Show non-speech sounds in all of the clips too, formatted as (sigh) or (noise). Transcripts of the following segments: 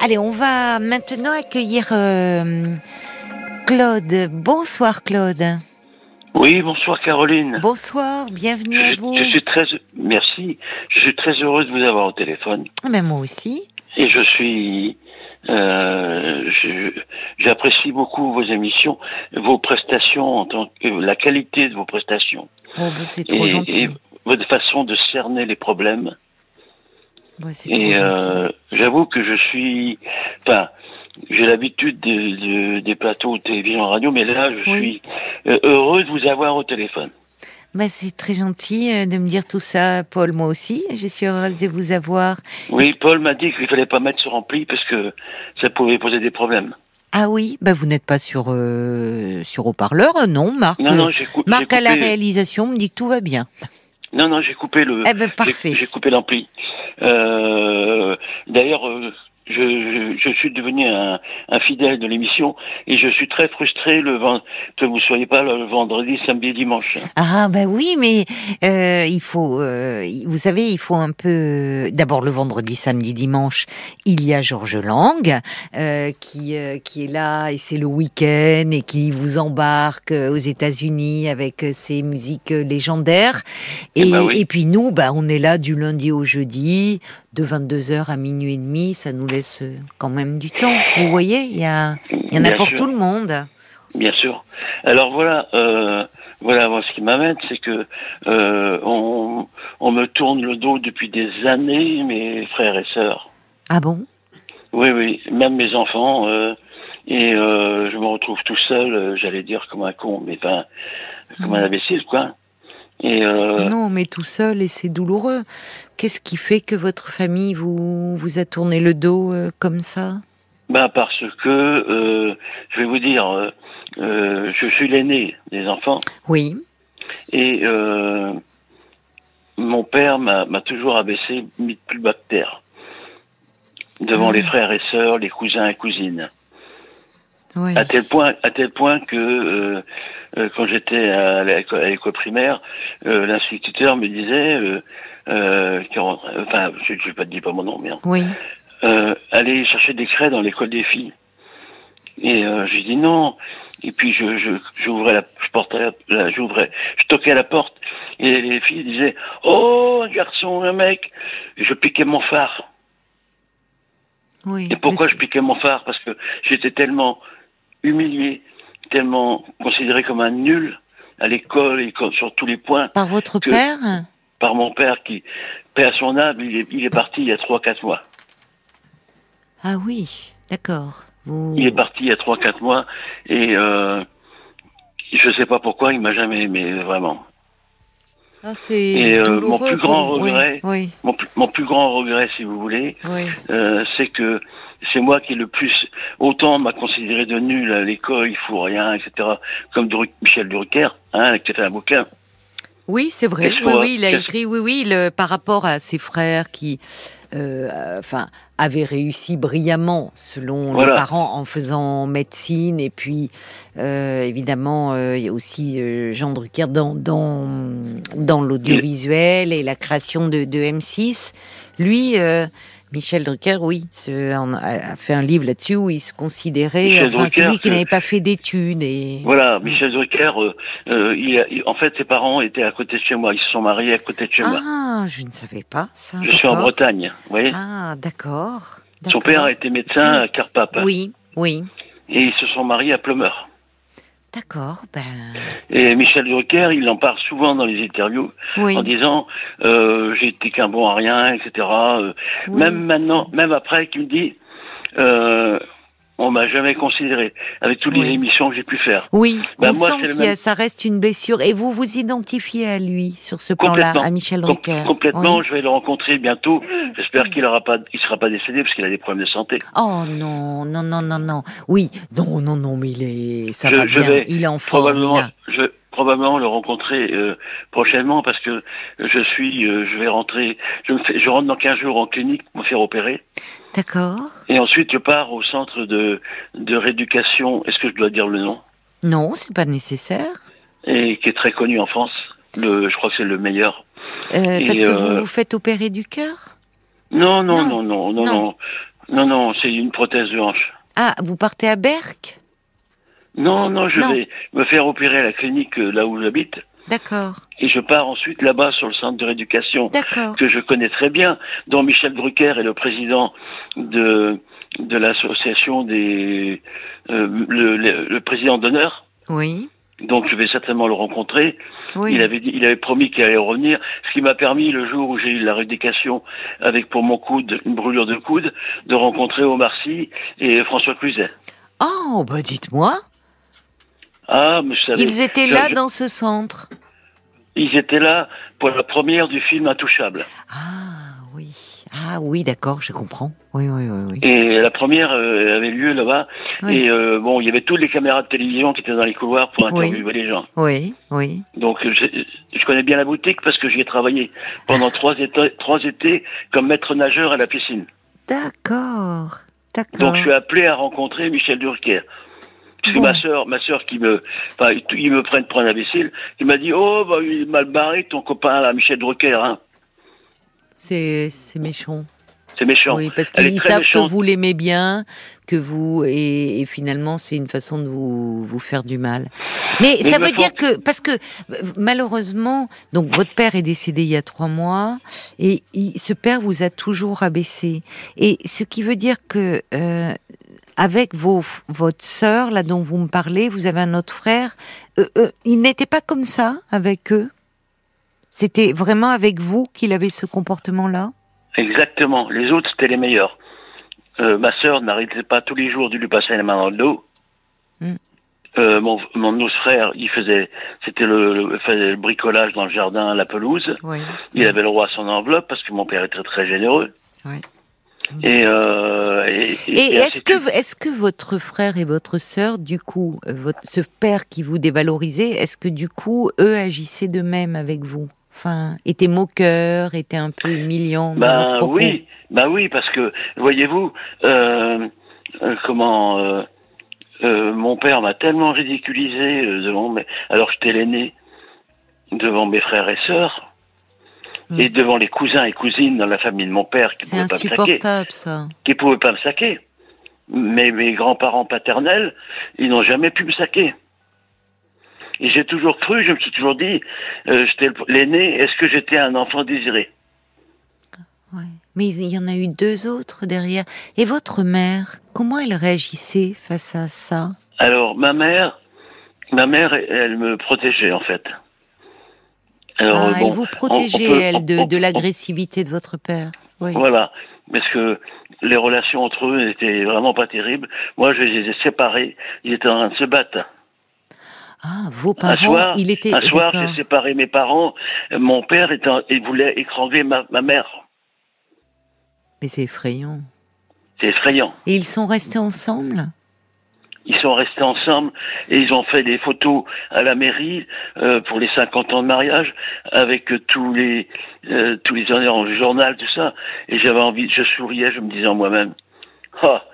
Allez, on va maintenant accueillir euh, Claude. Bonsoir Claude. Oui, bonsoir Caroline. Bonsoir, bienvenue je, à vous. je suis très merci. Je suis très heureuse de vous avoir au téléphone. Mais moi aussi. Et je suis euh, j'apprécie beaucoup vos émissions, vos prestations en tant que la qualité de vos prestations Oh, bah, c'est trop et, gentil. et votre façon de cerner les problèmes. Ouais, Et euh, j'avoue que je suis, enfin, j'ai l'habitude de, de- des plateaux de télévision, radio, mais là, je Oui. suis euh, heureux de vous avoir au téléphone. Bah, c'est très gentil euh, de me dire tout ça, Paul. Moi aussi, je suis heureuse de vous avoir. Oui, Paul m'a dit qu'il fallait pas mettre sur ampli parce que ça pouvait poser des problèmes. Ah oui, bah vous n'êtes pas sur euh, sur haut-parleur, non, Marc. Non, non, j'ai cou- j'ai Marc à la coupé- réalisation me dit que tout va bien. Non, non, j'ai coupé le. Eh ben parfait. J'ai coupé l'ampli. Euh, D'ailleurs, euh, je, je, je suis devenu un, un fidèle de l'émission et je suis très frustré le que vous soyez pas là le vendredi, samedi, dimanche. Ah bah oui, mais euh, il faut, euh, vous savez, il faut un peu. D'abord le vendredi, samedi, dimanche, il y a Georges Lang euh, qui euh, qui est là et c'est le week-end et qui vous embarque euh, aux États-Unis avec euh, ses musiques légendaires. Eh Et, ben oui. et puis nous, bah on est là du lundi au jeudi, de 22h à minuit et demi. Ça nous laisse quand même du temps. Vous voyez, il y a, il y en a Bien pour sûr. tout le monde. Bien sûr. Alors voilà, euh, voilà moi, ce qui m'amène, c'est que euh, on, on me tourne le dos depuis des années, mes frères et sœurs. Ah bon? Oui, oui, même mes enfants. euh, et euh, je me retrouve tout seul, j'allais dire comme un con, mais enfin, comme un imbécile, quoi. Et euh, Non, mais tout seul et c'est douloureux. Qu'est-ce qui fait que votre famille vous, vous a tourné le dos euh, comme ça? Bah parce que, euh, je vais vous dire, je suis l'aîné des enfants. Oui. Et mon père m'a toujours abaissé, mis plus bas que terre. Devant Ah. les frères et sœurs, les cousins et cousines. Oui. À tel point, à tel point que euh, quand j'étais à l'école primaire, euh, l'instituteur me disait, euh, euh, rent- enfin, je ne pas dire pas mon nom, mais hein, Oui. euh, aller chercher des craies dans l'école des filles. Et euh, j'ai dit non. Et puis je je j'ouvrais la je portais la, j'ouvrais je toquais à la porte et les filles disaient oh un garçon un mec et je piquais mon phare. Oui. Et pourquoi je piquais mon phare? Parce que j'étais tellement humilié, tellement considéré comme un nul à l'école et sur tous les points Par votre père par mon père qui, père son âme, il est, il est parti il y a trois quatre mois. Ah oui, d'accord. Vous... Il est parti il y a trois quatre mois et euh, je sais pas pourquoi il m'a jamais aimé vraiment. Ah, Et, euh, mon plus grand. Oui, regret- Oui, Mon, plus- mon plus grand regret, si vous voulez, oui. euh, c'est que c'est moi qui le plus autant m'a considéré de nul à l'école, il faut rien, etc. Comme Dru- Michel Drucker, hein, qui a fait un bouquin. Oui, c'est vrai. Oui, il a écrit, oui, oui, le, par rapport à ses frères qui, euh, enfin, avaient réussi brillamment, selon Voilà. les parents, en faisant médecine. Et puis, euh, évidemment, euh, il y a aussi Jean Drucker dans, dans, dans l'audiovisuel et la création de, de M6. Lui, Michel Drucker, oui, a, a fait un livre là-dessus où il se considérait enfin, Drucker, celui qui c'est- n'avait pas fait d'études. Et... Voilà, Michel Drucker, euh, euh, il a- il- en fait, ses parents étaient à côté de chez moi, ils se sont mariés à côté de chez moi. Ah, je ne savais pas ça. Je suis en. Bretagne, vous voyez. Ah, d'accord. Son père était médecin à Carpape Oui, oui. et ils se sont mariés à Plumeur. D'accord, ben. Et Michel Drucker, il en parle souvent dans les interviews Oui. en disant euh, été qu'un bon à rien, etc. Euh, oui. Même maintenant, même après, qu'il me dit euh, on m'a jamais considéré avec toutes les émissions que j'ai pu faire. Oui, Ben, on moi, sent même- ça reste une blessure. Et vous vous identifiez à lui sur ce plan-là, Complètement. à Michel Com- Drucker complètement, Oui. je vais le rencontrer bientôt. J'espère qu'il aura pas, il sera pas décédé parce qu'il a des problèmes de santé. Oh non, non, non, non, non. Oui, non, non, non, mais il est, ça Je- va je bien. vais il est en forme. Probablement, je probablement le rencontrer euh, prochainement parce que je suis, euh, je vais rentrer, je me fais, je rentre dans 15 jours en clinique pour me faire opérer D'accord. et ensuite je pars au centre de de rééducation. Est-ce que je dois dire le nom? Non, c'est pas nécessaire. et qui est très connu en France. Le, je crois que c'est le meilleur. Euh, parce que euh, vous vous faites opérer du cœur? Non, non, Non. non, non, non, Non. non. Non, non, c'est une prothèse de hanche. Ah, vous partez à Berck? Non, non, je Non. vais me faire opérer à la clinique euh, là où j'habite. D'accord, Et je pars ensuite là-bas sur le centre de rééducation d'accord. que je connais très bien, dont Michel Drucker est le président de, de l'association des... euh, le, le- le président d'honneur. Oui, Donc je vais certainement le rencontrer. oui. Il avait dit, il avait promis qu'il allait revenir, ce qui m'a permis le jour où j'ai eu la rééducation avec pour mon coude une brûlure de coude de rencontrer Omar Sy et François Cluzet. Oh, bah dites-moi. Ah, mais je savais. Ils étaient là je- dans ce centre. Ils étaient là pour la première du film Intouchable. Ah oui, ah oui, d'accord, je comprends. Oui, oui, oui, oui. Et la première euh, avait lieu là-bas. Oui. Et euh, bon, il y avait toutes les caméras de télévision qui étaient dans les couloirs pour Oui. interviewer les gens. Oui, oui. Donc euh, je, je connais bien la boutique parce que j'y ai travaillé pendant trois étés, trois étés comme maître nageur à la piscine. D'accord, d'accord. Donc je suis appelé à rencontrer Michel Durker. Parce que ma sœur, ma sœur qui me, enfin, ils- me prennent pour un imbécile, qui m'a dit, oh, bah, il est mal barré, ton copain, là, Michel Drucker, hein. C'est c'est méchant. C'est méchant. Oui, parce qu'ils savent méchante. que vous l'aimez bien, que vous et, et finalement c'est une façon de vous vous faire du mal. Mais, Mais ça veut dire que parce que malheureusement, donc votre père est décédé il y a trois mois et il- ce père vous a toujours abaissé. Et ce qui veut dire que euh, avec vos votre sœur là dont vous me parlez, vous avez un autre frère. euh, euh, il n'était pas comme ça avec eux? C'était vraiment avec vous qu'il avait ce comportement-là? Exactement. Les autres, c'était les meilleurs. Euh, ma sœur n'arrêtait pas tous les jours de lui passer la main dans le dos. Mm. Euh, mon, mon autre frère, il faisait, c'était le, le- faisait le bricolage dans le jardin, la pelouse. Oui. Il avait le droit à son enveloppe parce que mon père était très généreux. Et, euh, et, Et et ainsi est-ce que, est-ce que votre frère et votre sœur, du coup, euh, votre, ce père qui vous dévalorisait, est-ce que du coup, eux agissaient de même avec vous? Enfin, étaient moqueurs, étaient un peu humiliants Ben oui, ben oui, parce que voyez-vous, euh, euh, comment euh, euh, mon père m'a tellement ridiculisé devant mes, alors j'étais l'aîné devant mes frères et sœurs Et devant les cousins et cousines dans la famille de mon père qui pouvaient pas me saquer, ça. qui pouvaient pas me saquer. Mais mes grands-parents paternels, ils n'ont jamais pu me saquer. Et j'ai toujours cru, je me suis toujours dit, euh, j'étais l'aîné, est-ce que j'étais un enfant désiré? Ouais. Mais il y en a eu deux autres derrière. Et votre mère, comment elle réagissait face à ça? Alors, ma mère, ma mère, elle me protégeait, en fait. Alors, Ah, euh, bon, Elle vous protégeait, on- on peut- elle, de, l'agressivité de votre père. Oui. Voilà. Parce que les relations entre eux n'étaient vraiment pas terribles. Moi, je les ai séparés. Ils étaient en train de se battre. Ah, vos Un parents, soir, il était. un soir, j'ai séparé mes parents. Mon père était il voulait écranger ma, ma mère. Mais c'est effrayant. C'est effrayant. Et ils sont restés ensemble? Ils sont restés ensemble et ils ont fait des photos à la mairie euh, pour les 50 ans de mariage avec tous les euh, tous les honneurs journal tout ça et j'avais envie je souriais je me disais en moi-même ah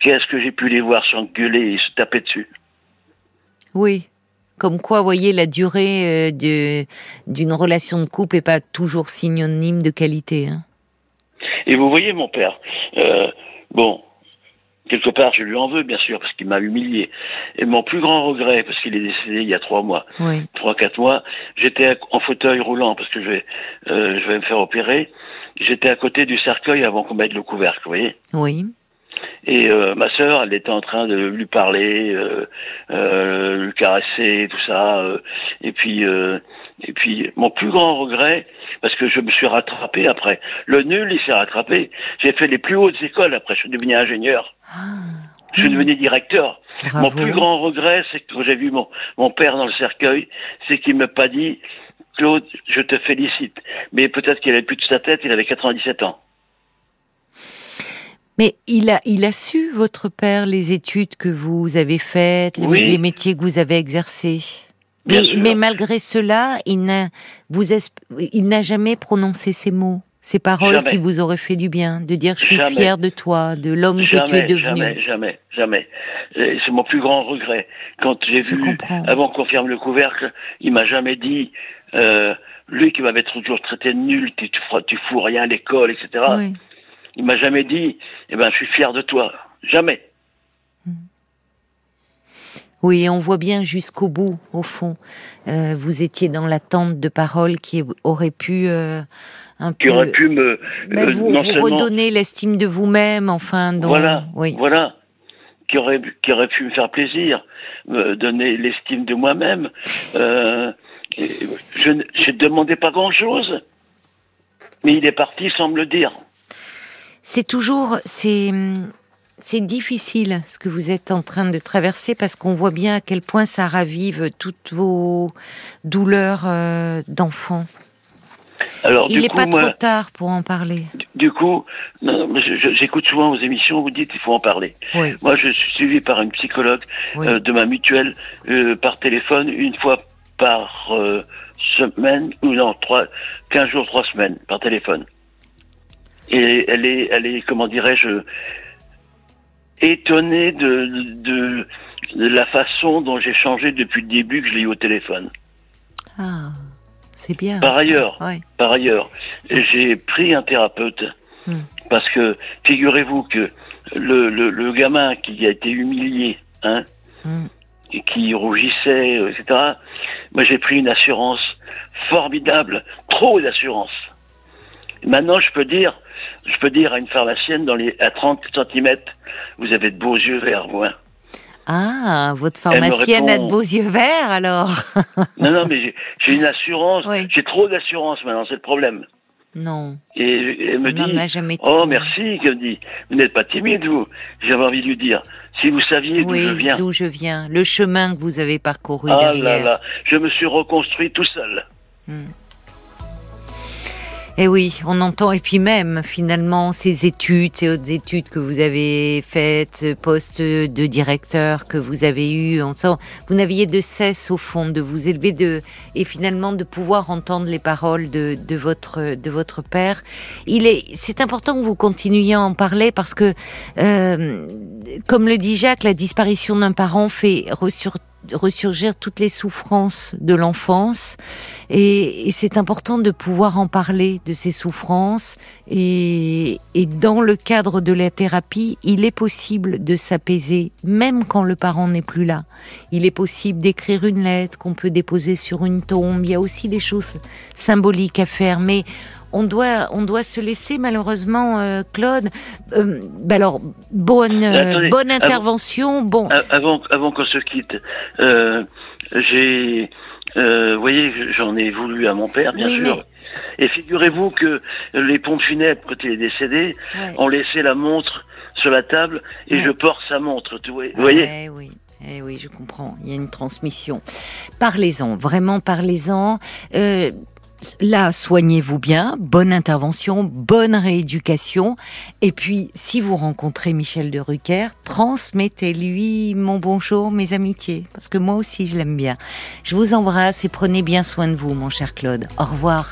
qu'est-ce que j'ai pu les voir s'engueuler et se taper dessus? Oui. Comme quoi, vous voyez, la durée euh, de- d'une relation de couple n'est pas toujours synonyme de qualité. hein. et vous voyez mon père bon quelque part je lui en veux bien sûr parce qu'il m'a humilié et mon plus grand regret parce qu'il est décédé il y a trois mois Oui. trois quatre mois, j'étais en fauteuil roulant parce que je vais euh, je vais me faire opérer. J'étais à côté du cercueil avant qu'on mette le couvercle, vous voyez. Oui. Et euh, ma sœur, elle était en train de lui parler, euh, euh, lui caresser, tout ça. euh, et puis euh, et puis mon plus grand regret, parce que je me suis rattrapé après. Le nul, il s'est rattrapé. J'ai fait les plus hautes écoles après. Je suis devenu ingénieur. Ah, Je suis devenu directeur. bravo. Mon plus grand regret, c'est que quand j'ai vu mon, mon père dans le cercueil, c'est qu'il m'a pas dit Claude, je te félicite. Mais peut-être qu'il avait plus de sa tête, il avait 97 ans. Mais il a, il a su, votre père, les études que vous avez faites, les, Oui. les métiers que vous avez exercés? Bien Mais, sûr. mais malgré cela, il n'a, vous esp- il n'a jamais prononcé ces mots, ces paroles Jamais. qui vous auraient fait du bien, de dire je suis Jamais. fier de toi, de l'homme que tu es devenu. jamais, jamais, jamais. C'est mon plus grand regret. Quand j'ai Je vu, comprends. avant qu'on ferme le couvercle, il m'a jamais dit, euh, lui qui m'avait toujours traité de nul, tu, tu, tu fous rien à l'école, etc. Oui. Il m'a jamais dit, eh ben, je suis fier de toi. Jamais. Oui, on voit bien jusqu'au bout, au fond. Euh, vous étiez dans l'attente de paroles qui auraient pu euh, un qui aurait pu me euh, vous, non vous seulement- redonner l'estime de vous-même, enfin. Voilà, Oui. voilà, qui aurait, qui aurait pu me faire plaisir, me donner l'estime de moi-même. Euh, je ne je ne demandais pas grand-chose, mais il est parti sans me le dire. C'est toujours, c'est, c'est difficile ce que vous êtes en train de traverser parce qu'on voit bien à quel point ça ravive toutes vos douleurs euh, d'enfant. Alors Il n'est pas moi, trop tard pour en parler. du- coup, j'écoute souvent vos émissions, vous dites il faut en parler. Oui, Moi, je suis suivi par une psychologue oui. euh, de ma mutuelle euh, par téléphone une fois par euh, semaine ou non trois, quinze jours, trois semaines par téléphone. Et elle est, elle est, comment dirais-je, étonnée de, de, de la façon dont j'ai changé depuis le début que je l'ai eu au téléphone. Ah, c'est bien. Par ça. ailleurs. Ouais. Par ailleurs, j'ai pris un thérapeute Hmm. parce que figurez-vous que le, le, le gamin qui a été humilié, hein, Hmm. et qui rougissait, etc. Moi, j'ai pris une assurance formidable, trop d'assurance. Maintenant, je peux dire, je peux dire à une pharmacienne dans les à 30 cm, vous avez de beaux yeux verts, vous. hein. Ah, votre Elle pharmacienne a de beaux yeux verts alors. (laughs) Non, non, mais j'ai- une assurance, Oui. j'ai trop d'assurance maintenant, c'est le problème. non, Et elle me dit, jamais oh merci, qu'elle me dit, vous n'êtes pas timide, vous? J'avais envie de lui dire, si vous saviez d'où Oui, je viens. d'où je viens, le chemin que vous avez parcouru Ah là derrière. là, je me suis reconstruit tout seul. Et oui, on entend, et puis même finalement ces études, ces hautes études que vous avez faites, poste de directeur que vous avez eu, on sent, vous n'aviez de cesse au fond de vous élever de, et finalement de pouvoir entendre les paroles de, de votre de votre père. Il est, c'est important que vous continuiez à en parler parce que, euh, comme le dit Jacques, la disparition d'un parent fait ressur- ressurgir toutes les souffrances de l'enfance. Et, c'est important de pouvoir en parler de ces souffrances. Et, et dans le cadre de la thérapie, il est possible de s'apaiser, même quand le parent n'est plus là. Il est possible d'écrire une lettre qu'on peut déposer sur une tombe. Il y a aussi des choses symboliques à faire, mais on doit, on doit se laisser malheureusement, euh, Claude. euh, bah alors, bonne, euh, Attendez, bonne avant- intervention. Bon, A- Avant, avant qu'on se quitte, euh, j'ai, euh, vous voyez, j'en ai voulu à mon père, bien Oui, sûr. mais- Et figurez-vous que les pompes funèbres, quand il est décédé, ouais. ont laissé la montre sur la table et Ouais. je porte sa montre. Vous voyez Eh oui. Eh oui, je comprends. Il y a une transmission. Parlez-en, vraiment parlez-en. Euh, là, soignez-vous bien. Bonne intervention, bonne rééducation. Et puis, si vous rencontrez Michel de Rucker, transmettez-lui mon bonjour, mes amitiés, parce que moi aussi, je l'aime bien. Je vous embrasse et prenez bien soin de vous, mon cher Claude. Au revoir.